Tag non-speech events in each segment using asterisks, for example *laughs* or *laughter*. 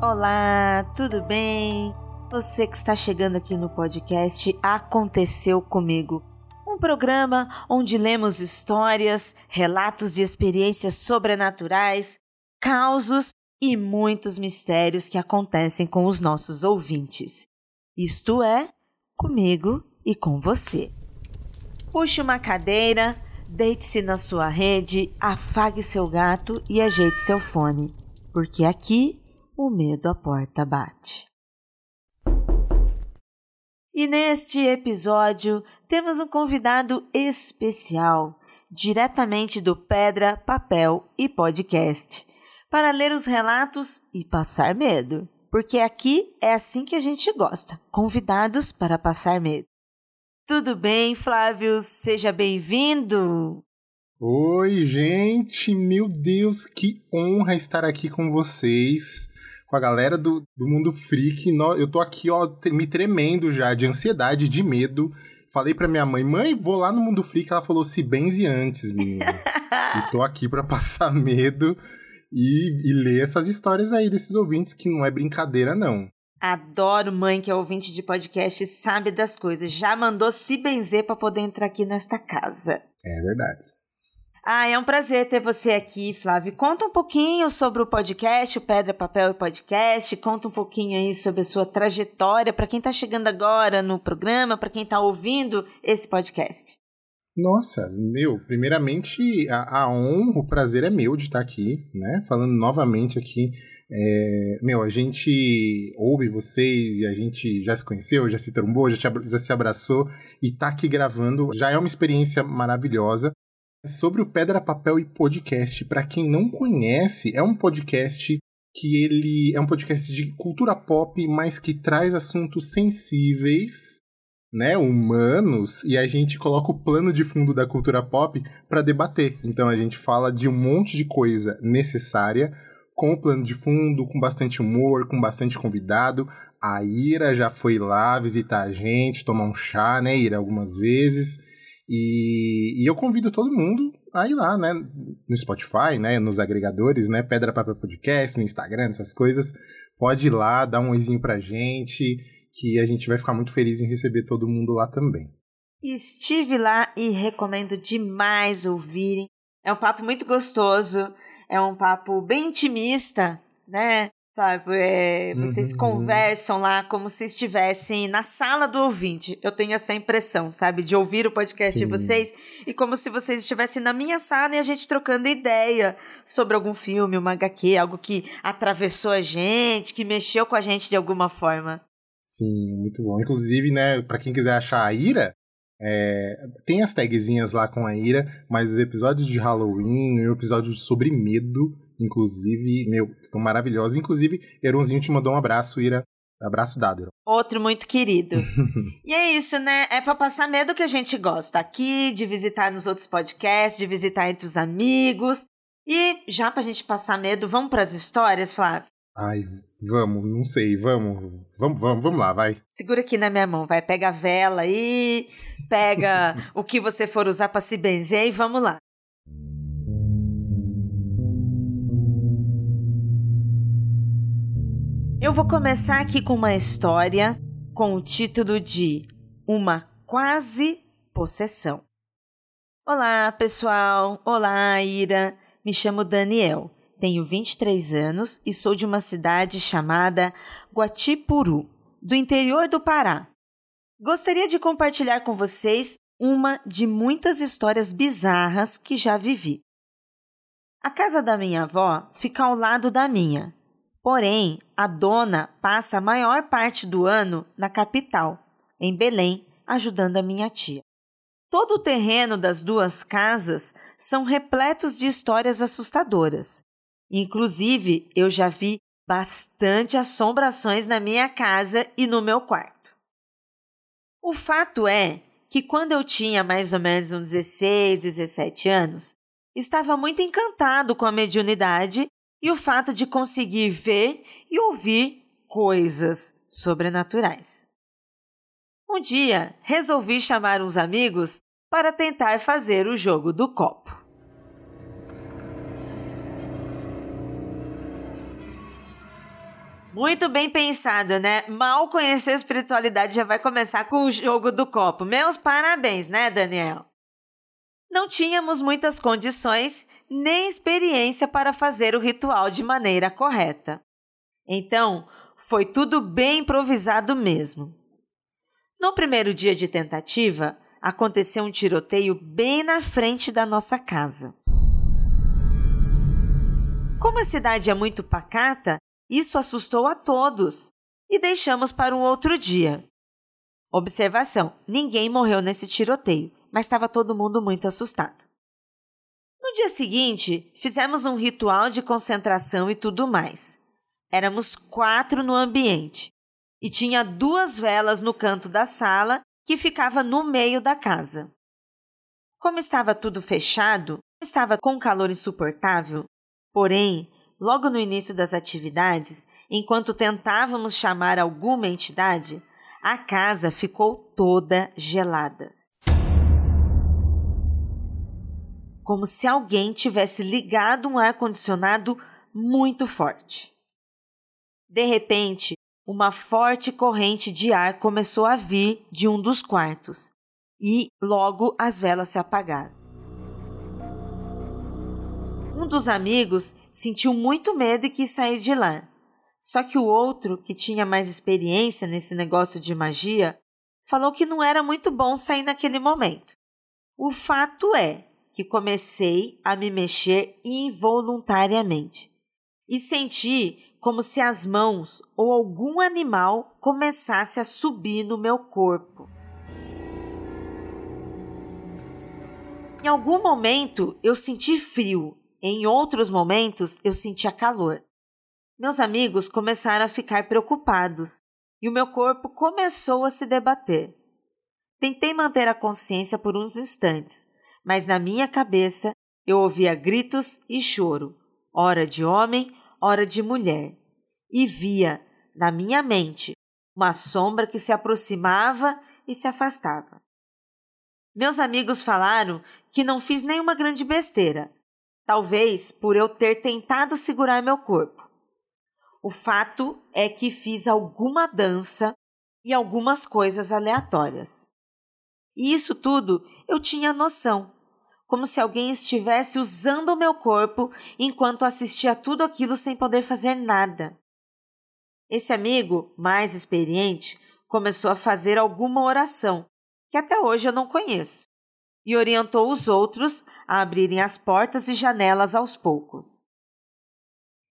Olá, tudo bem? Você que está chegando aqui no podcast Aconteceu Comigo. Um programa onde lemos histórias, relatos de experiências sobrenaturais, causos e muitos mistérios que acontecem com os nossos ouvintes. Isto é, comigo e com você. Puxe uma cadeira, deite-se na sua rede, afague seu gato e ajeite seu fone, porque aqui o medo à porta bate. E neste episódio temos um convidado especial, diretamente do Pedra, Papel e Podcast, para ler os relatos e passar medo. Porque aqui é assim que a gente gosta: convidados para passar medo. Tudo bem, Flávio? Seja bem-vindo! Oi, gente! Meu Deus, que honra estar aqui com vocês com a galera do, do mundo freak. Eu tô aqui, ó, me tremendo já de ansiedade, de medo. Falei pra minha mãe, mãe, vou lá no mundo freak. Ela falou, se benze antes, menino. *laughs* e tô aqui pra passar *laughs* medo e, e ler essas histórias aí desses ouvintes, que não é brincadeira, não. Adoro mãe que é ouvinte de podcast e sabe das coisas. Já mandou se benzer para poder entrar aqui nesta casa. É verdade. Ah, é um prazer ter você aqui, Flávio. Conta um pouquinho sobre o podcast, o Pedra, Papel e Podcast. Conta um pouquinho aí sobre a sua trajetória para quem está chegando agora no programa, para quem está ouvindo esse podcast. Nossa, meu, primeiramente a, a honra, o prazer é meu de estar aqui, né? Falando novamente aqui. É, meu, a gente ouve vocês e a gente já se conheceu, já se trombou, já, te, já se abraçou e tá aqui gravando já é uma experiência maravilhosa. Sobre o Pedra, Papel e Podcast, para quem não conhece, é um podcast que ele é um podcast de cultura pop, mas que traz assuntos sensíveis, né, humanos, e a gente coloca o plano de fundo da cultura pop para debater. Então a gente fala de um monte de coisa necessária com o plano de fundo, com bastante humor, com bastante convidado. A Ira já foi lá visitar a gente, tomar um chá, né, Ira, algumas vezes. E, e, eu convido todo mundo a ir lá, né? No Spotify, né? Nos agregadores, né? Pedra Papel Podcast, no Instagram, essas coisas. Pode ir lá, dar um oizinho pra gente, que a gente vai ficar muito feliz em receber todo mundo lá também. Estive lá e recomendo demais ouvirem. É um papo muito gostoso, é um papo bem intimista, né? Sabe, é, vocês uhum. conversam lá como se estivessem na sala do ouvinte. Eu tenho essa impressão, sabe? De ouvir o podcast Sim. de vocês e como se vocês estivessem na minha sala e a gente trocando ideia sobre algum filme, uma HQ, algo que atravessou a gente, que mexeu com a gente de alguma forma. Sim, muito bom. Inclusive, né, para quem quiser achar a Ira, é, tem as tagzinhas lá com a Ira, mas os episódios de Halloween e o episódio sobre medo Inclusive, meu, estão maravilhosos. Inclusive, Eronzinho te mandou um abraço, Ira. Abraço dado, Eron. Outro muito querido. *laughs* e é isso, né? É pra passar medo que a gente gosta aqui, de visitar nos outros podcasts, de visitar entre os amigos. E já pra gente passar medo, vamos pras histórias, Flávio? Ai, vamos, não sei, vamos. Vamos, vamos, vamos lá, vai. Segura aqui na minha mão, vai. Pega a vela aí, pega *laughs* o que você for usar para se benzer e vamos lá. Eu vou começar aqui com uma história com o título de Uma Quase Possessão. Olá, pessoal. Olá, Ira. Me chamo Daniel. Tenho 23 anos e sou de uma cidade chamada Guatipuru, do interior do Pará. Gostaria de compartilhar com vocês uma de muitas histórias bizarras que já vivi. A casa da minha avó fica ao lado da minha, Porém, a dona passa a maior parte do ano na capital, em Belém, ajudando a minha tia. Todo o terreno das duas casas são repletos de histórias assustadoras. Inclusive, eu já vi bastante assombrações na minha casa e no meu quarto. O fato é que quando eu tinha mais ou menos uns 16, 17 anos, estava muito encantado com a mediunidade e o fato de conseguir ver e ouvir coisas sobrenaturais. Um dia, resolvi chamar uns amigos para tentar fazer o jogo do copo. Muito bem pensado, né? Mal conhecer a espiritualidade já vai começar com o jogo do copo. Meus parabéns, né, Daniel? Não tínhamos muitas condições nem experiência para fazer o ritual de maneira correta. Então, foi tudo bem improvisado mesmo. No primeiro dia de tentativa, aconteceu um tiroteio bem na frente da nossa casa. Como a cidade é muito pacata, isso assustou a todos e deixamos para um outro dia. Observação: ninguém morreu nesse tiroteio, mas estava todo mundo muito assustado. No dia seguinte, fizemos um ritual de concentração e tudo mais. Éramos quatro no ambiente e tinha duas velas no canto da sala que ficava no meio da casa. Como estava tudo fechado, estava com calor insuportável, porém logo no início das atividades, enquanto tentávamos chamar alguma entidade, a casa ficou toda gelada. Como se alguém tivesse ligado um ar-condicionado muito forte. De repente, uma forte corrente de ar começou a vir de um dos quartos e logo as velas se apagaram. Um dos amigos sentiu muito medo e quis sair de lá. Só que o outro, que tinha mais experiência nesse negócio de magia, falou que não era muito bom sair naquele momento. O fato é que comecei a me mexer involuntariamente e senti como se as mãos ou algum animal começasse a subir no meu corpo. Em algum momento eu senti frio em outros momentos, eu sentia calor. Meus amigos começaram a ficar preocupados e o meu corpo começou a se debater. Tentei manter a consciência por uns instantes, mas na minha cabeça eu ouvia gritos e choro, ora de homem, ora de mulher, e via, na minha mente, uma sombra que se aproximava e se afastava. Meus amigos falaram que não fiz nenhuma grande besteira, talvez por eu ter tentado segurar meu corpo. O fato é que fiz alguma dança e algumas coisas aleatórias. E isso tudo eu tinha noção, como se alguém estivesse usando o meu corpo enquanto assistia tudo aquilo sem poder fazer nada. Esse amigo, mais experiente, começou a fazer alguma oração, que até hoje eu não conheço e orientou os outros a abrirem as portas e janelas aos poucos.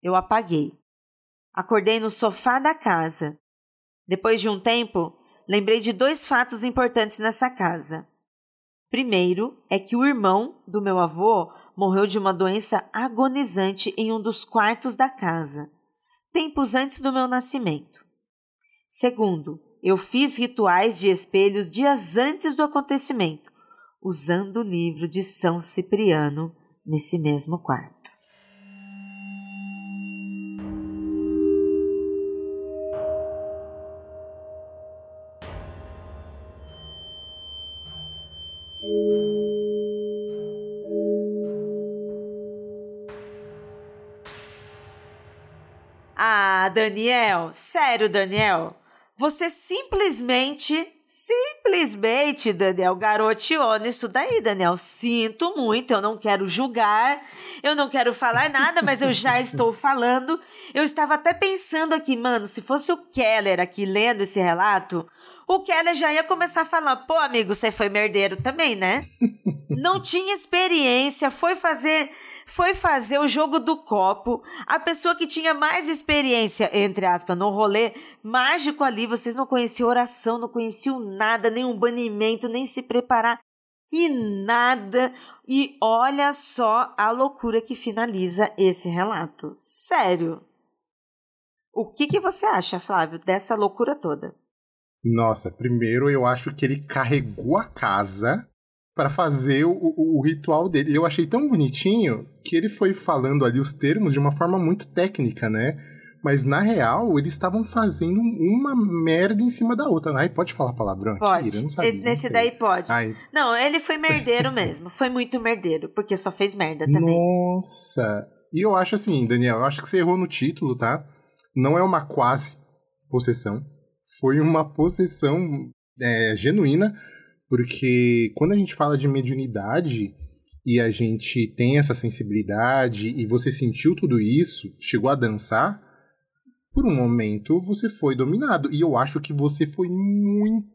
Eu apaguei. Acordei no sofá da casa. Depois de um tempo, lembrei de dois fatos importantes nessa casa. Primeiro é que o irmão do meu avô morreu de uma doença agonizante em um dos quartos da casa, tempos antes do meu nascimento. Segundo, eu fiz rituais de espelhos dias antes do acontecimento, usando o livro de São Cipriano nesse mesmo quarto. Daniel, sério, Daniel, você simplesmente Simplesmente, Daniel, garoteou nisso daí, Daniel. Sinto muito, eu não quero julgar, eu não quero falar *laughs* nada, mas eu já estou falando. Eu estava até pensando aqui, mano, se fosse o Keller aqui lendo esse relato, o Keller já ia começar a falar: pô, amigo, você foi merdeiro também, né? *laughs* não tinha experiência, foi fazer foi fazer o jogo do copo. A pessoa que tinha mais experiência, entre aspas, no rolê mágico ali, vocês não conheciam oração, não conheciam nada, nenhum banimento, nem se preparar e nada. E olha só a loucura que finaliza esse relato. Sério. O que, que você acha, Flávio, dessa loucura toda? Nossa, primeiro eu acho que ele carregou a casa para fazer o, o, o, ritual dele. Eu achei tão bonitinho que ele foi falando ali os termos de uma forma muito técnica, né? Mas na real, eles estavam fazendo uma merda em cima da outra. Ai, pode falar palavrão pode. aqui? Não sabia, Esse, nesse daí pode. Ai. Não, ele foi merdeiro *laughs* mesmo. Foi muito merdeiro, porque só fez merda também. Nossa! E eu acho assim, Daniel, eu acho que você errou no título, tá? não é uma quase possessão, foi uma possessão é, genuína, porque quando a gente fala de mediunidade e a gente tem essa sensibilidade e você sentiu tudo isso, chegou a dançar, por um momento você foi dominado. E eu acho que você foi muito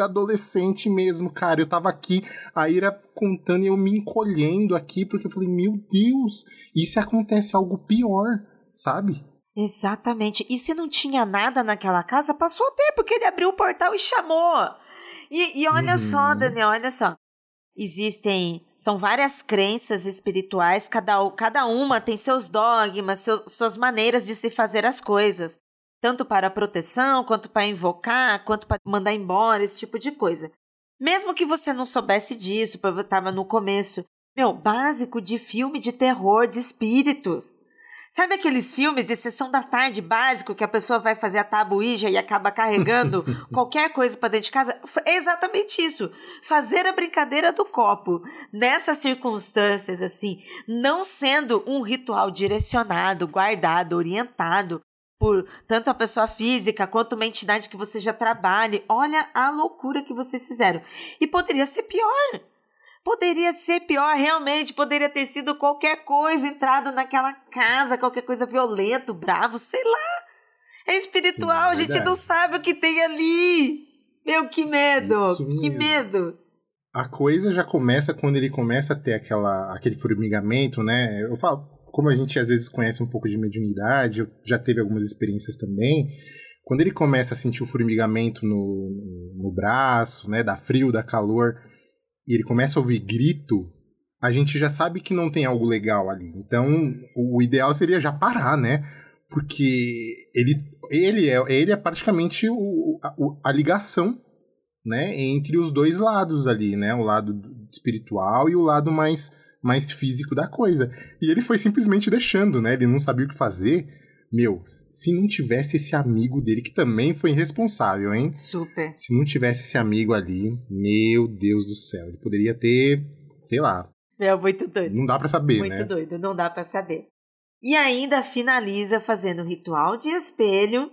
adolescente mesmo, cara. Eu tava aqui, a Ira contando e eu me encolhendo aqui, porque eu falei, meu Deus, e se acontece algo pior, sabe? Exatamente. E se não tinha nada naquela casa, passou a ter, porque ele abriu o portal e chamou. E, e olha uhum. só, Daniel, olha só. Existem, são várias crenças espirituais, cada, cada uma tem seus dogmas, seus, suas maneiras de se fazer as coisas. Tanto para proteção, quanto para invocar, quanto para mandar embora, esse tipo de coisa. Mesmo que você não soubesse disso, porque eu estava no começo. Meu, básico de filme de terror, de espíritos. Sabe aqueles filmes de sessão da tarde básico que a pessoa vai fazer a tabuija e acaba carregando *laughs* qualquer coisa para dentro de casa? É exatamente isso. Fazer a brincadeira do copo. Nessas circunstâncias, assim, não sendo um ritual direcionado, guardado, orientado por tanto a pessoa física quanto uma entidade que você já trabalhe. Olha a loucura que vocês fizeram. E poderia ser pior. Poderia ser pior, realmente, poderia ter sido qualquer coisa entrado naquela casa, qualquer coisa violento, bravo, sei lá. É espiritual, Sim, é a gente não sabe o que tem ali. Meu, que medo, que medo. A coisa já começa quando ele começa a ter aquela, aquele formigamento, né? Eu falo, como a gente às vezes conhece um pouco de mediunidade, já teve algumas experiências também. Quando ele começa a sentir o formigamento no, no braço, né? Da frio, da calor e ele começa a ouvir grito, a gente já sabe que não tem algo legal ali. Então, o ideal seria já parar, né? Porque ele, ele, é, ele é praticamente o, a, a ligação né, entre os dois lados ali, né? O lado espiritual e o lado mais, mais físico da coisa. E ele foi simplesmente deixando, né? Ele não sabia o que fazer. Meu, se não tivesse esse amigo dele, que também foi irresponsável, hein? Super. Se não tivesse esse amigo ali, meu Deus do céu, ele poderia ter, sei lá. É muito doido. Não dá para saber, muito né? Muito doido, não dá para saber. E ainda finaliza fazendo o ritual de espelho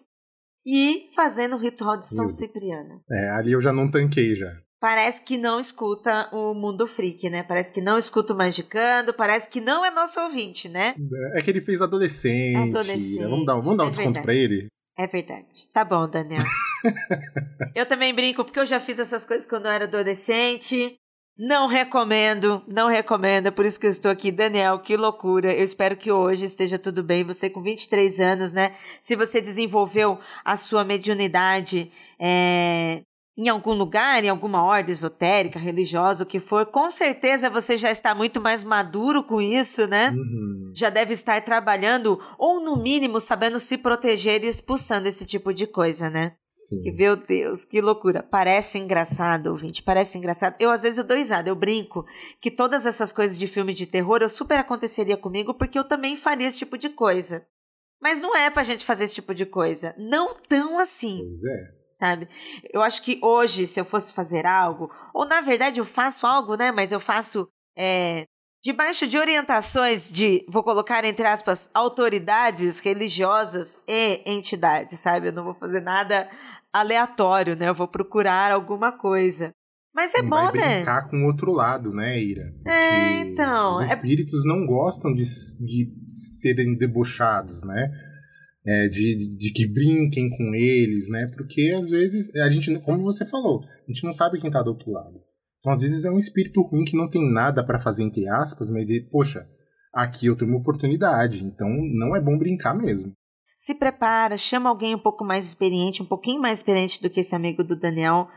e fazendo o ritual de São Cipriano. É, ali eu já não tanquei já parece que não escuta o Mundo Freak, né? Parece que não escuta o Magicando, parece que não é nosso ouvinte, né? É que ele fez adolescente. adolescente. Vamos dar, vamos dar um é desconto verdade. pra ele? É verdade. Tá bom, Daniel. *laughs* eu também brinco porque eu já fiz essas coisas quando eu era adolescente. Não recomendo, não recomendo, é por isso que eu estou aqui. Daniel, que loucura. Eu espero que hoje esteja tudo bem. Você com 23 anos, né? Se você desenvolveu a sua mediunidade é, em algum lugar, em alguma ordem esotérica, religiosa, o que for, com certeza você já está muito mais maduro com isso, né? Uhum. Já deve estar trabalhando, ou no mínimo sabendo se proteger e expulsando esse tipo de coisa, né? Sim. Que, meu Deus, que loucura. Parece engraçado, ouvinte, parece engraçado. Eu, às vezes, eu dou risada, eu brinco que todas essas coisas de filme de terror eu super aconteceria comigo porque eu também faria esse tipo de coisa. Mas não é pra gente fazer esse tipo de coisa. Não tão assim. Pois é sabe? Eu acho que hoje, se eu fosse fazer algo, ou na verdade eu faço algo, né? Mas eu faço é, debaixo de orientações de, vou colocar entre aspas, autoridades religiosas e entidades, sabe? Eu não vou fazer nada aleatório, né? Eu vou procurar alguma coisa. Mas é não bom, vai né? brincar com o outro lado, né, Ira? Porque é, então. Os é espíritos é... não gostam de, de serem debochados, né? É, de, de, que brinquem com eles, né? Porque às vezes a gente, como você falou, a gente não sabe quem tá do outro lado. Então às vezes é um espírito ruim que não tem nada para fazer entre aspas, mas de, poxa, aqui eu tenho uma oportunidade, então não é bom brincar mesmo. Se prepara, chama alguém um pouco mais experiente, um pouquinho mais experiente do que esse amigo do Daniel,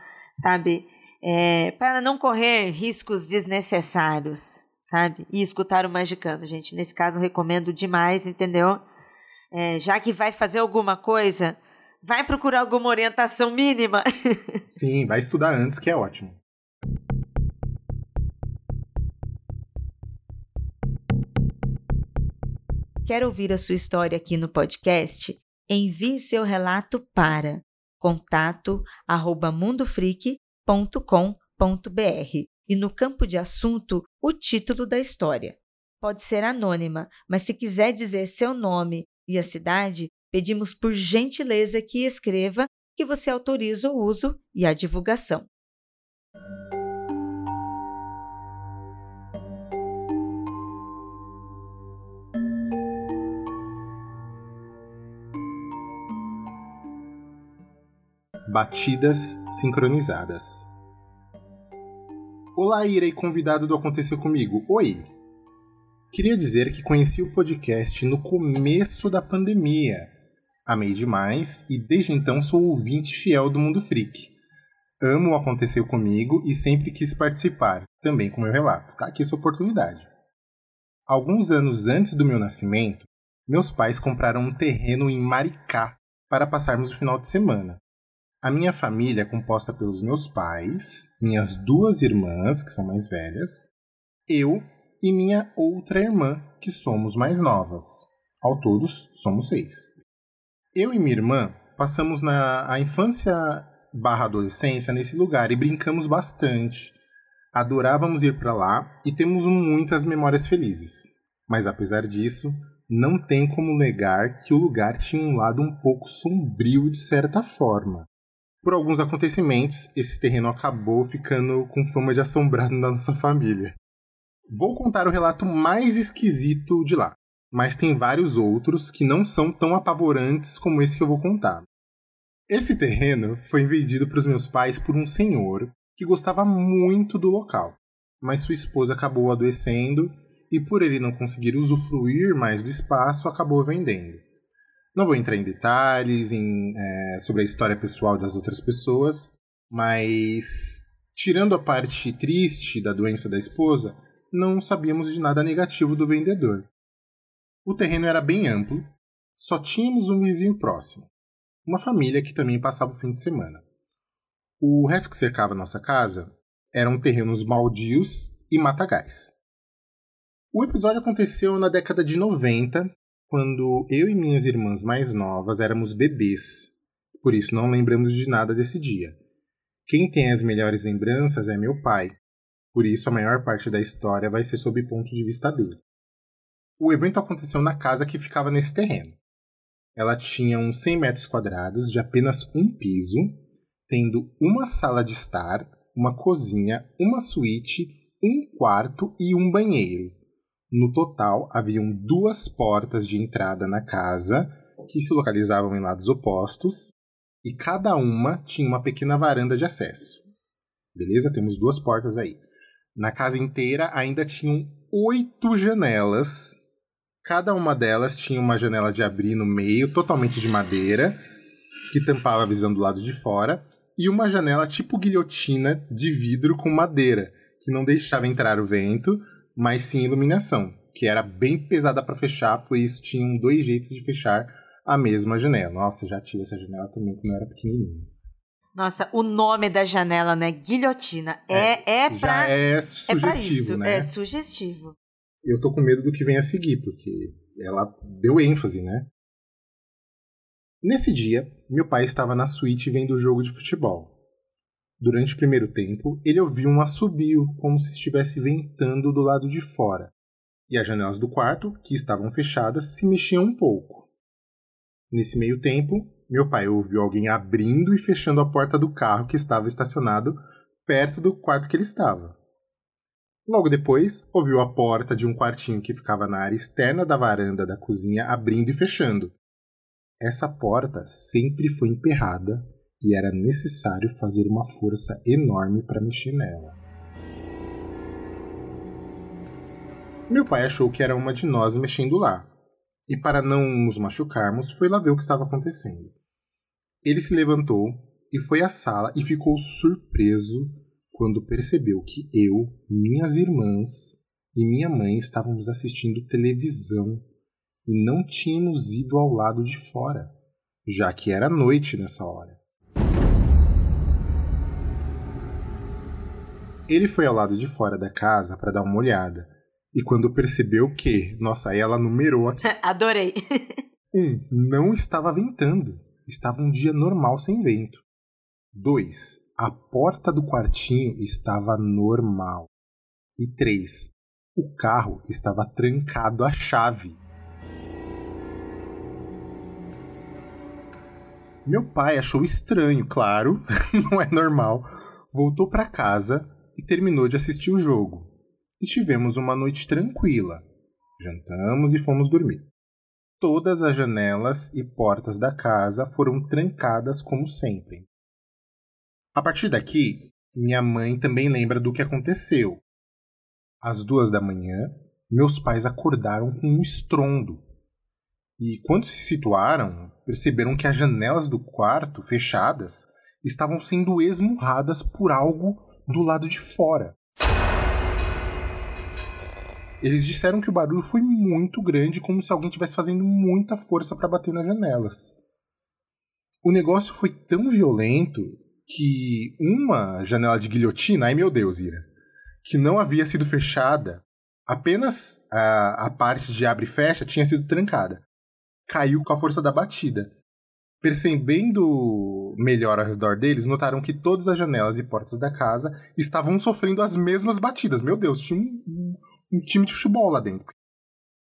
sabe? É, para não correr riscos desnecessários, sabe? E escutar o Magicano, gente. Nesse caso, recomendo demais, entendeu? É, já que vai fazer alguma coisa, vai procurar alguma orientação mínima. *laughs* Sim, vai estudar antes, que é ótimo. Quer ouvir a sua história aqui no podcast? Envie seu relato para contato@mundofreak.com.br e no campo de assunto o título da história. Pode ser anônima, mas se quiser dizer seu nome e a cidade, pedimos por gentileza que escreva que você autoriza o uso e a divulgação. Batidas sincronizadas. Olá, Ira e convidado do Acontecer Comigo. Oi! Queria dizer que conheci o podcast no começo da pandemia. Amei demais e desde então sou ouvinte fiel do Mundo Freak. Amo o Aconteceu Comigo e sempre quis participar, também com meu relato. Tá aqui sua oportunidade. Alguns anos antes do meu nascimento, meus pais compraram um terreno em Maricá para passarmos o final de semana. A minha família é composta pelos meus pais, minhas duas irmãs, que são mais velhas, eu e minha outra irmã, que somos mais novas. Ao todos, somos seis. Eu e minha irmã passamos na a infância barra adolescência nesse lugar e brincamos bastante. Adorávamos ir para lá e temos muitas memórias felizes. Mas apesar disso, não tem como negar que o lugar tinha um lado um pouco sombrio de certa forma. Por alguns acontecimentos, esse terreno acabou ficando com fama de assombrado na nossa família. Vou contar o relato mais esquisito de lá, mas tem vários outros que não são tão apavorantes como esse que eu vou contar. Esse terreno foi vendido para os meus pais por um senhor que gostava muito do local, mas sua esposa acabou adoecendo e, por ele não conseguir usufruir mais do espaço, acabou vendendo. Não vou entrar em detalhes em, é, sobre a história pessoal das outras pessoas, mas tirando a parte triste da doença da esposa, não sabíamos de nada negativo do vendedor. O terreno era bem amplo, só tínhamos um vizinho próximo, uma família que também passava o fim de semana. O resto que cercava nossa casa eram terrenos baldios e matagais. O episódio aconteceu na década de 90 quando eu e minhas irmãs mais novas éramos bebês, por isso não lembramos de nada desse dia. Quem tem as melhores lembranças é meu pai, por isso a maior parte da história vai ser sob o ponto de vista dele. O evento aconteceu na casa que ficava nesse terreno. Ela tinha uns 100 metros quadrados de apenas um piso, tendo uma sala de estar, uma cozinha, uma suíte, um quarto e um banheiro. No total, haviam duas portas de entrada na casa, que se localizavam em lados opostos, e cada uma tinha uma pequena varanda de acesso. Beleza? Temos duas portas aí. Na casa inteira ainda tinham oito janelas. Cada uma delas tinha uma janela de abrir no meio, totalmente de madeira, que tampava a visão do lado de fora, e uma janela tipo guilhotina de vidro com madeira, que não deixava entrar o vento, mas sim iluminação, que era bem pesada para fechar, por isso tinham dois jeitos de fechar a mesma janela. Nossa, já tive essa janela também quando eu era pequenininho. Nossa, o nome da janela, né? Guilhotina. É, é, é pra. é sugestivo, é né? É sugestivo. Eu tô com medo do que vem a seguir, porque ela deu ênfase, né? Nesse dia, meu pai estava na suíte vendo o jogo de futebol. Durante o primeiro tempo, ele ouviu um assobio, como se estivesse ventando do lado de fora, e as janelas do quarto, que estavam fechadas, se mexiam um pouco. Nesse meio tempo, meu pai ouviu alguém abrindo e fechando a porta do carro que estava estacionado perto do quarto que ele estava. Logo depois, ouviu a porta de um quartinho que ficava na área externa da varanda da cozinha abrindo e fechando. Essa porta sempre foi emperrada e era necessário fazer uma força enorme para mexer nela. Meu pai achou que era uma de nós mexendo lá, e para não nos machucarmos, foi lá ver o que estava acontecendo. Ele se levantou e foi à sala e ficou surpreso quando percebeu que eu, minhas irmãs e minha mãe estávamos assistindo televisão e não tínhamos ido ao lado de fora, já que era noite nessa hora. Ele foi ao lado de fora da casa para dar uma olhada. E quando percebeu que, nossa, aí ela numerou aqui. *laughs* Adorei. um, não estava ventando. Estava um dia normal sem vento. Dois, a porta do quartinho estava normal. E três, o carro estava trancado à chave. Meu pai achou estranho, claro, *laughs* não é normal. Voltou para casa e terminou de assistir o jogo. Estivemos uma noite tranquila. Jantamos e fomos dormir. Todas as janelas e portas da casa foram trancadas como sempre. A partir daqui, minha mãe também lembra do que aconteceu. Às duas da manhã, meus pais acordaram com um estrondo. E quando se situaram, perceberam que as janelas do quarto, fechadas, estavam sendo esmurradas por algo do lado de fora. Eles disseram que o barulho foi muito grande, como se alguém estivesse fazendo muita força para bater nas janelas. O negócio foi tão violento que uma janela de guilhotina, ai meu Deus, Ira, que não havia sido fechada, apenas a, a parte de abre e fecha tinha sido trancada. Caiu com a força da batida. Percebendo melhor ao redor deles, notaram que todas as janelas e portas da casa estavam sofrendo as mesmas batidas. Meu Deus, tinha um, um, time de futebol lá dentro.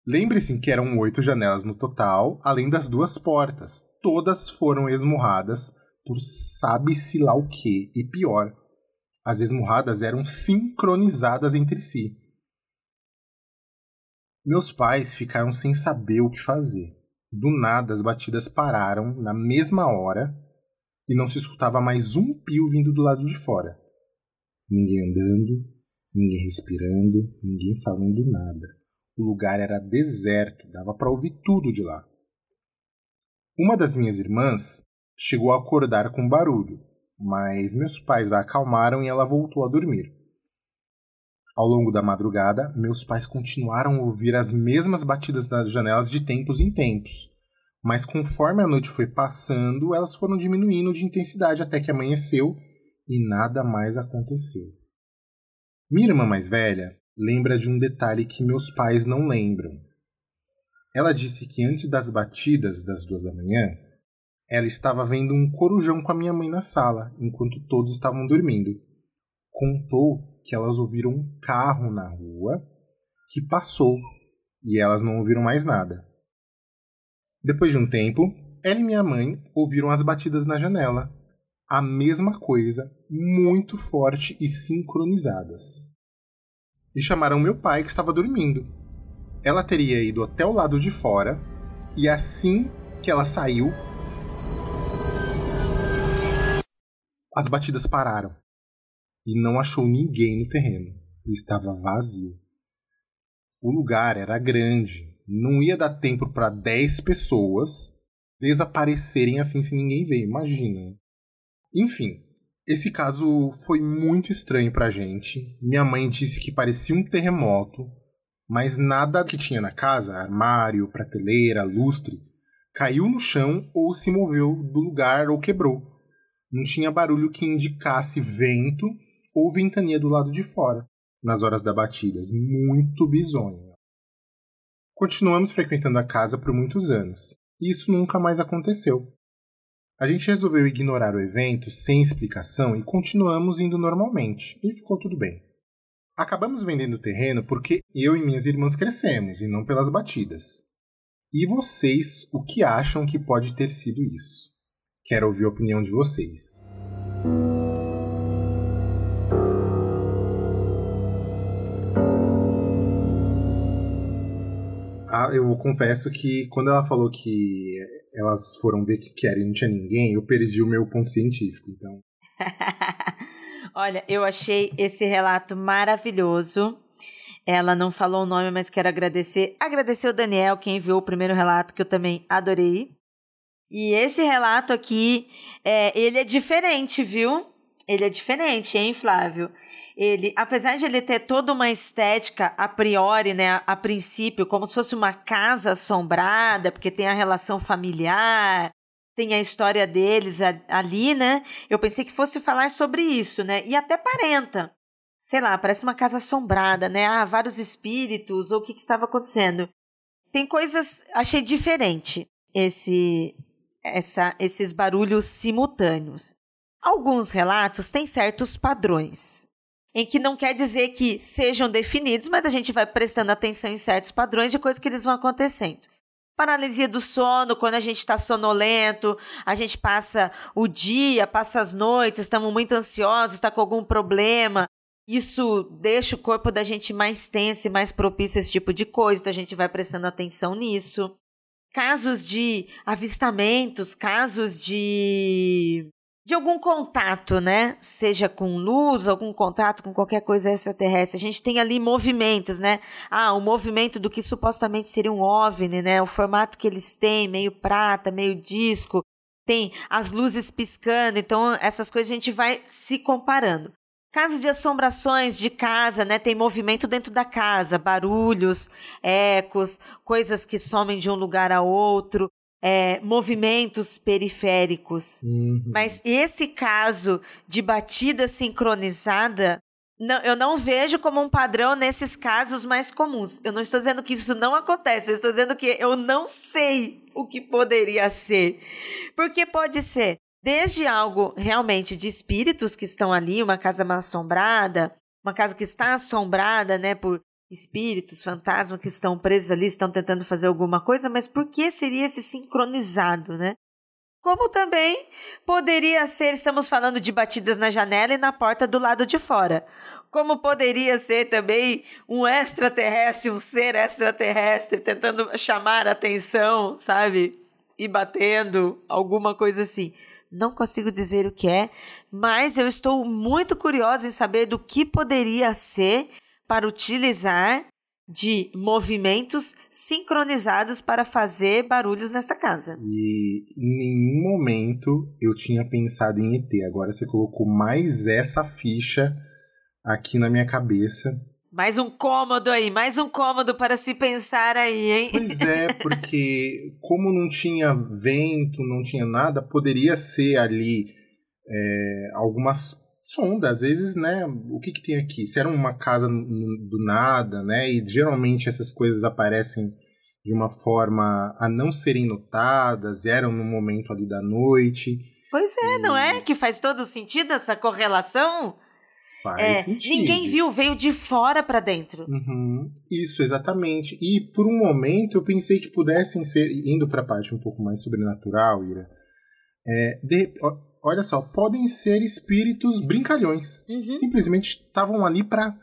Lembre-se que eram oito janelas no total, além das duas portas. Todas foram esmurradas por sabe-se lá o que. E pior, as esmurradas eram sincronizadas entre si. Meus pais ficaram sem saber o que fazer. Do nada, as batidas pararam na mesma hora e não se escutava mais um pio vindo do lado de fora. Ninguém andando, ninguém respirando, ninguém falando nada. O lugar era deserto, dava para ouvir tudo de lá. Uma das minhas irmãs chegou a acordar com barulho, mas meus pais a acalmaram e ela voltou a dormir. Ao longo da madrugada, meus pais continuaram a ouvir as mesmas batidas nas janelas de tempos em tempos, mas conforme a noite foi passando, elas foram diminuindo de intensidade até que amanheceu e nada mais aconteceu. Minha irmã mais velha lembra de um detalhe que meus pais não lembram. Ela disse que antes das batidas das duas da manhã, ela estava vendo um corujão com a minha mãe na sala, enquanto todos estavam dormindo. Contou que elas ouviram um carro na rua que passou e elas não ouviram mais nada. Depois de um tempo, ela e minha mãe ouviram as batidas na janela. A mesma coisa, muito forte e sincronizadas. E chamaram meu pai que estava dormindo. Ela teria ido até o lado de fora e assim que ela saiu, As batidas pararam e não achou ninguém no terreno. Estava vazio. O lugar era grande, não ia dar tempo para 10 pessoas desaparecerem assim sem ninguém ver, imagina. Enfim, esse caso foi muito estranho pra gente. Minha mãe disse que parecia um terremoto, mas nada que tinha na casa, armário, prateleira, lustre, caiu no chão ou se moveu do lugar ou quebrou. Não tinha barulho que indicasse vento ou ventania do lado de fora, nas horas da batidas. Muito bizonho. Continuamos frequentando a casa por muitos anos, e isso nunca mais aconteceu. A gente resolveu ignorar o evento sem explicação e continuamos indo normalmente, e ficou tudo bem. Acabamos vendendo o terreno porque eu e minhas irmãs crescemos, e não pelas batidas. E vocês, o que acham que pode ter sido isso? Quero ouvir a opinião de vocês. Ah, eu confesso que quando ela falou que elas foram ver que querem não tinha ninguém, eu perdi o meu ponto científico, então. *laughs* Olha, eu achei esse relato maravilhoso. Ela não falou o nome, mas quero agradecer. Agradecer o Daniel, que enviou o primeiro relato, que eu também adorei. E esse relato aqui, é, ele é diferente, viu? Ele é diferente, hein, Flávio? Ele, apesar de ele ter toda uma estética a priori, né, a, princípio, como se fosse uma casa assombrada, porque tem a relação familiar, tem a história deles ali, né? Eu pensei que fosse falar sobre isso, né? E até parenta. Sei lá, parece uma casa assombrada, né? Ah, vários espíritos, ou o que, que estava acontecendo. Tem coisas, achei diferente esse essa, esses barulhos simultâneos. Alguns relatos têm certos padrões, em que não quer dizer que sejam definidos, mas a gente vai prestando atenção em certos padrões de coisas que eles vão acontecendo. Paralisia do sono, quando a gente está sonolento, a gente passa o dia, passa as noites, estamos muito ansiosos, está com algum problema. Isso deixa o corpo da gente mais tenso e mais propício a esse tipo de coisa, então a gente vai prestando atenção nisso. Casos de avistamentos, casos de de algum contato, né? Seja com luz, algum contato com qualquer coisa extraterrestre. A gente tem ali movimentos, né? Ah, o movimento do que supostamente seria um OVNI, né? O formato que eles têm, meio prata, meio disco, tem as luzes piscando. Então, essas coisas a gente vai se comparando. Casos de assombrações de casa, né? Tem movimento dentro da casa, barulhos, ecos, coisas que somem de um lugar a outro é, movimentos periféricos. Uhum. Mas esse caso de batida sincronizada, não, eu não vejo como um padrão nesses casos mais comuns. Eu não estou dizendo que isso não acontece, eu estou dizendo que eu não sei o que poderia ser. Porque pode ser desde algo realmente de espíritos que estão ali, uma casa mal assombrada, uma casa que está assombrada, né, por espíritos, fantasmas que estão presos ali, estão tentando fazer alguma coisa, mas por que seria esse sincronizado, né? Como também poderia ser, estamos falando de batidas na janela e na porta do lado de fora. Como poderia ser também um extraterrestre, um ser extraterrestre tentando chamar atenção, sabe? E batendo, alguma coisa assim. Não consigo dizer o que é, mas eu estou muito curiosa em saber do que poderia ser para utilizar de movimentos sincronizados para fazer barulhos nessa casa. E em nenhum momento eu tinha pensado em ET. Agora você colocou mais essa ficha aqui na minha cabeça. Mais um cômodo aí, mais um cômodo para se pensar aí, hein? Pois é, *laughs* porque como não tinha vento, não tinha nada, poderia ser ali é, algumas sonda, às vezes, né, o que que tem aqui? Se era uma casa do nada, né, e geralmente essas coisas aparecem de uma forma a não serem notadas, eram no momento ali da noite. Pois é, e... não é? Que faz todo sentido essa correlação? Faz é, sentido. Ninguém viu, veio de fora para dentro. Uhum, isso, exatamente. E por um momento eu pensei que pudessem ser, indo para a parte um pouco mais sobrenatural, Ira, é, de, olha só, podem ser espíritos brincalhões. Uhum. Simplesmente estavam ali para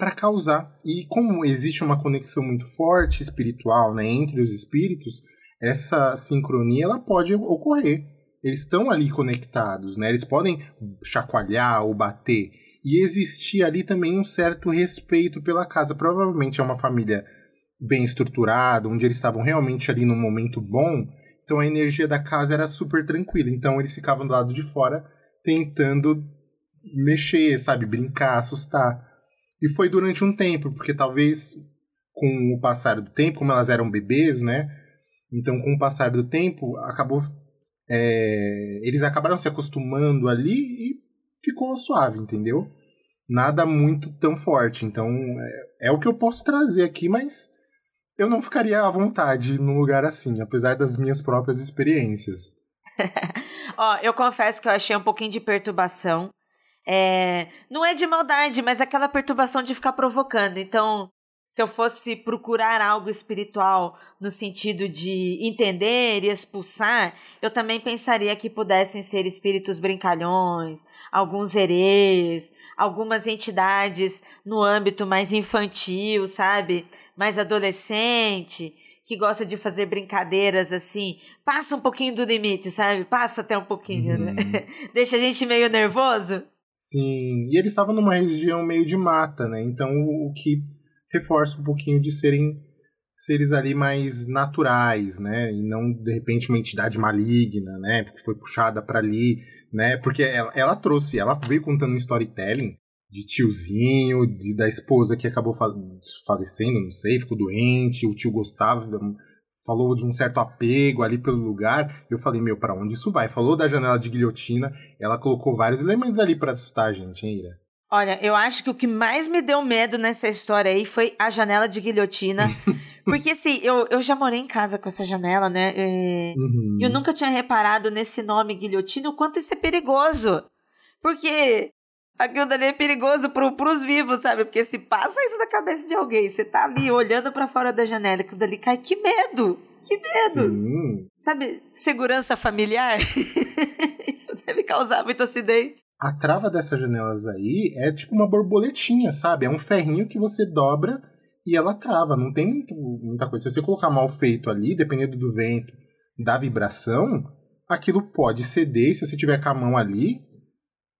para causar. E como existe uma conexão muito forte espiritual, né, entre os espíritos, essa sincronia ela pode ocorrer. Eles estão ali conectados, né? Eles podem chacoalhar ou bater. E existia ali também um certo respeito pela casa. Provavelmente é uma família bem estruturada, onde eles estavam realmente ali num momento bom então a energia da casa era super tranquila. Então eles ficavam do lado de fora tentando mexer, sabe, brincar, assustar. E foi durante um tempo, porque talvez com o passar do tempo, como elas eram bebês, né? Então com o passar do tempo, acabou é, eles acabaram se acostumando ali e ficou suave, entendeu? Nada muito tão forte. Então é, é o que eu posso trazer aqui, mas eu não ficaria à vontade num lugar assim, apesar das minhas próprias experiências. *laughs* Ó, eu confesso que eu achei um pouquinho de perturbação. É, não é de maldade, mas aquela perturbação de ficar provocando. Então, se eu fosse procurar algo espiritual no sentido de entender e expulsar, eu também pensaria que pudessem ser espíritos brincalhões, alguns herês, algumas entidades no âmbito mais infantil, sabe? Mais adolescente, que gosta de fazer brincadeiras assim, passa um pouquinho do limite, sabe? Passa até um pouquinho, né? uhum. né? *laughs* Deixa a gente meio nervoso. Sim, e eles estavam numa região meio de mata, né? Então o que reforça um pouquinho de serem seres ali mais naturais, né? E não de repente uma entidade maligna, né? Que foi puxada para ali, né? Porque ela, ela, trouxe, ela veio contando um storytelling de tiozinho, de, da esposa que acabou falecendo, não sei, ficou doente, o tio gostava, falou de um certo apego ali pelo lugar. Eu falei, meu, para onde isso vai? Falou da janela de guilhotina, ela colocou vários elementos ali para assustar a gente, hein, Ira? Olha, eu acho que o que mais me deu medo nessa história aí foi a janela de guilhotina. *laughs* Porque assim, eu, eu já morei em casa com essa janela, né? E uhum. eu nunca tinha reparado nesse nome guilhotina, o quanto isso é perigoso. Porque aquilo dali é perigoso pro, pros vivos, sabe? Porque se passa isso na cabeça de alguém, você tá ali olhando para fora da janela, aquilo dali cai, que medo! Que medo! Sim. Sabe, segurança familiar? *laughs* Isso deve causar muito acidente. A trava dessas janelas aí é tipo uma borboletinha, sabe? É um ferrinho que você dobra e ela trava. Não tem muito, muita coisa. Se você colocar mal feito ali, dependendo do vento, da vibração, aquilo pode ceder. Se você tiver com a mão ali,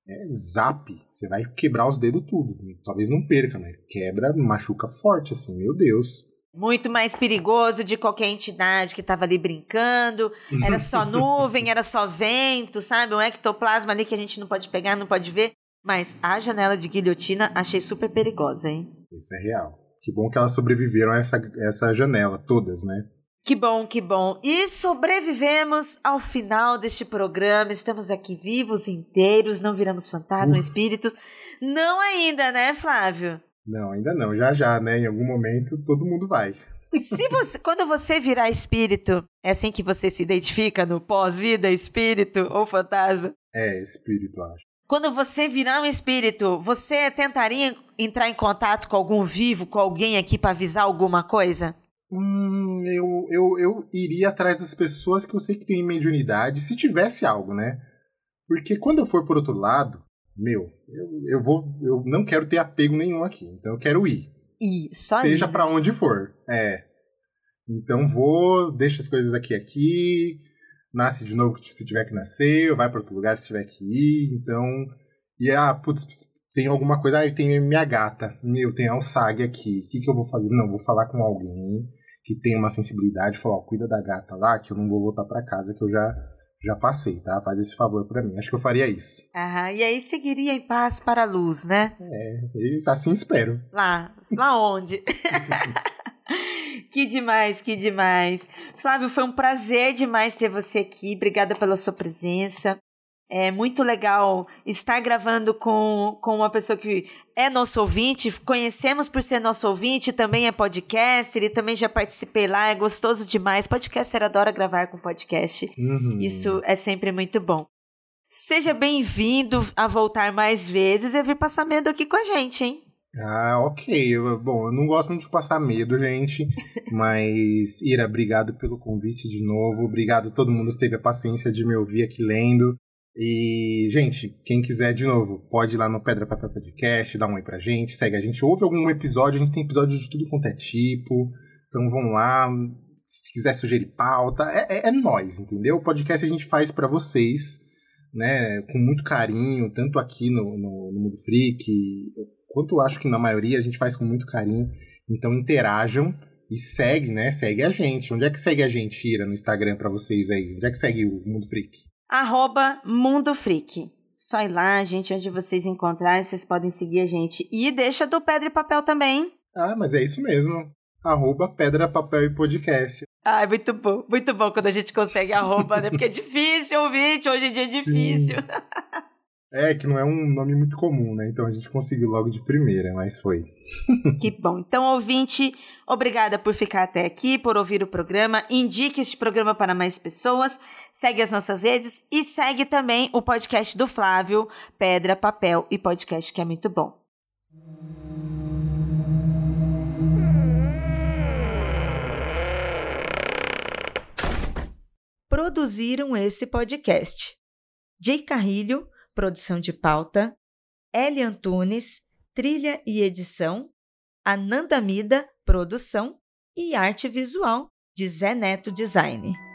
é zap. Você vai quebrar os dedos tudo. Talvez não perca, mas quebra, machuca forte, assim. Meu Deus. Muito mais perigoso de qualquer entidade que estava ali brincando. Era só *laughs* nuvem, era só vento, sabe? Um ectoplasma ali que a gente não pode pegar, não pode ver. Mas a janela de guilhotina achei super perigosa, hein? Isso é real. Que bom que elas sobreviveram a essa, essa janela, todas, né? Que bom, que bom. E sobrevivemos ao final deste programa. Estamos aqui vivos, inteiros, não viramos fantasma, Uf. espíritos. Não ainda, né, Flávio? Não, ainda não. Já já, né? Em algum momento todo mundo vai. Se você, quando você virar espírito, é assim que você se identifica no pós-vida, espírito ou fantasma? É, espírito, acho. Quando você virar um espírito, você tentaria entrar em contato com algum vivo, com alguém aqui para avisar alguma coisa? Hum, eu, eu, eu iria atrás das pessoas que eu sei que têm mediunidade, se tivesse algo, né? Porque quando eu for por outro lado, meu, eu, eu vou. Eu não quero ter apego nenhum aqui. Então eu quero ir. E só Seja para onde for. É. Então vou, deixa as coisas aqui aqui. Nasce de novo se tiver que nascer, vai para outro lugar se tiver que ir. Então. E ah, putz, tem alguma coisa. Ah, tem minha gata. Meu, tem a Alçag aqui. O que, que eu vou fazer? Não, vou falar com alguém que tem uma sensibilidade. Falar, ó, cuida da gata lá, que eu não vou voltar para casa, que eu já já passei, tá? Faz esse favor para mim. Acho que eu faria isso. Aham, e aí seguiria em paz para a luz, né? É, assim espero. Lá, lá onde? *laughs* que demais, que demais. Flávio, foi um prazer demais ter você aqui. Obrigada pela sua presença. É muito legal estar gravando com, com uma pessoa que é nosso ouvinte, conhecemos por ser nosso ouvinte, também é podcaster e também já participei lá, é gostoso demais. Podcaster adora gravar com podcast. Uhum. Isso é sempre muito bom. Seja bem-vindo a voltar mais vezes e vir passar medo aqui com a gente, hein? Ah, ok. Bom, eu não gosto muito de passar medo, gente. *laughs* mas, Ira, obrigado pelo convite de novo. Obrigado a todo mundo que teve a paciência de me ouvir aqui lendo. E, gente, quem quiser de novo, pode ir lá no Pedra Papel Podcast, dar um oi pra gente, segue a gente, ouve algum episódio, a gente tem episódio de tudo quanto é tipo. Então vão lá, se quiser sugerir pauta, é, é, é nós, entendeu? O podcast a gente faz para vocês, né, com muito carinho, tanto aqui no, no, no Mundo Freak, quanto acho que na maioria a gente faz com muito carinho. Então interajam e segue, né? Segue a gente. Onde é que segue a gente, Ira, no Instagram para vocês aí? Onde é que segue o Mundo Freak? Arroba Mundo Freak. Só ir lá, gente, onde vocês encontrarem, vocês podem seguir a gente. E deixa do Pedra e Papel também. Ah, mas é isso mesmo. Arroba Pedra, Papel e Podcast. Ah, é muito bom. Muito bom quando a gente consegue arroba, né? Porque é *laughs* difícil ouvir, hoje em dia é difícil. *laughs* É, que não é um nome muito comum, né? Então a gente conseguiu logo de primeira, mas foi. *laughs* que bom. Então, ouvinte, obrigada por ficar até aqui, por ouvir o programa. Indique este programa para mais pessoas. Segue as nossas redes e segue também o podcast do Flávio, Pedra, Papel e Podcast, que é muito bom. Produziram esse podcast. Jay Carrilho produção de pauta, Eli Antunes, trilha e edição, Ananda Mida, produção e arte visual de Zé Neto Design.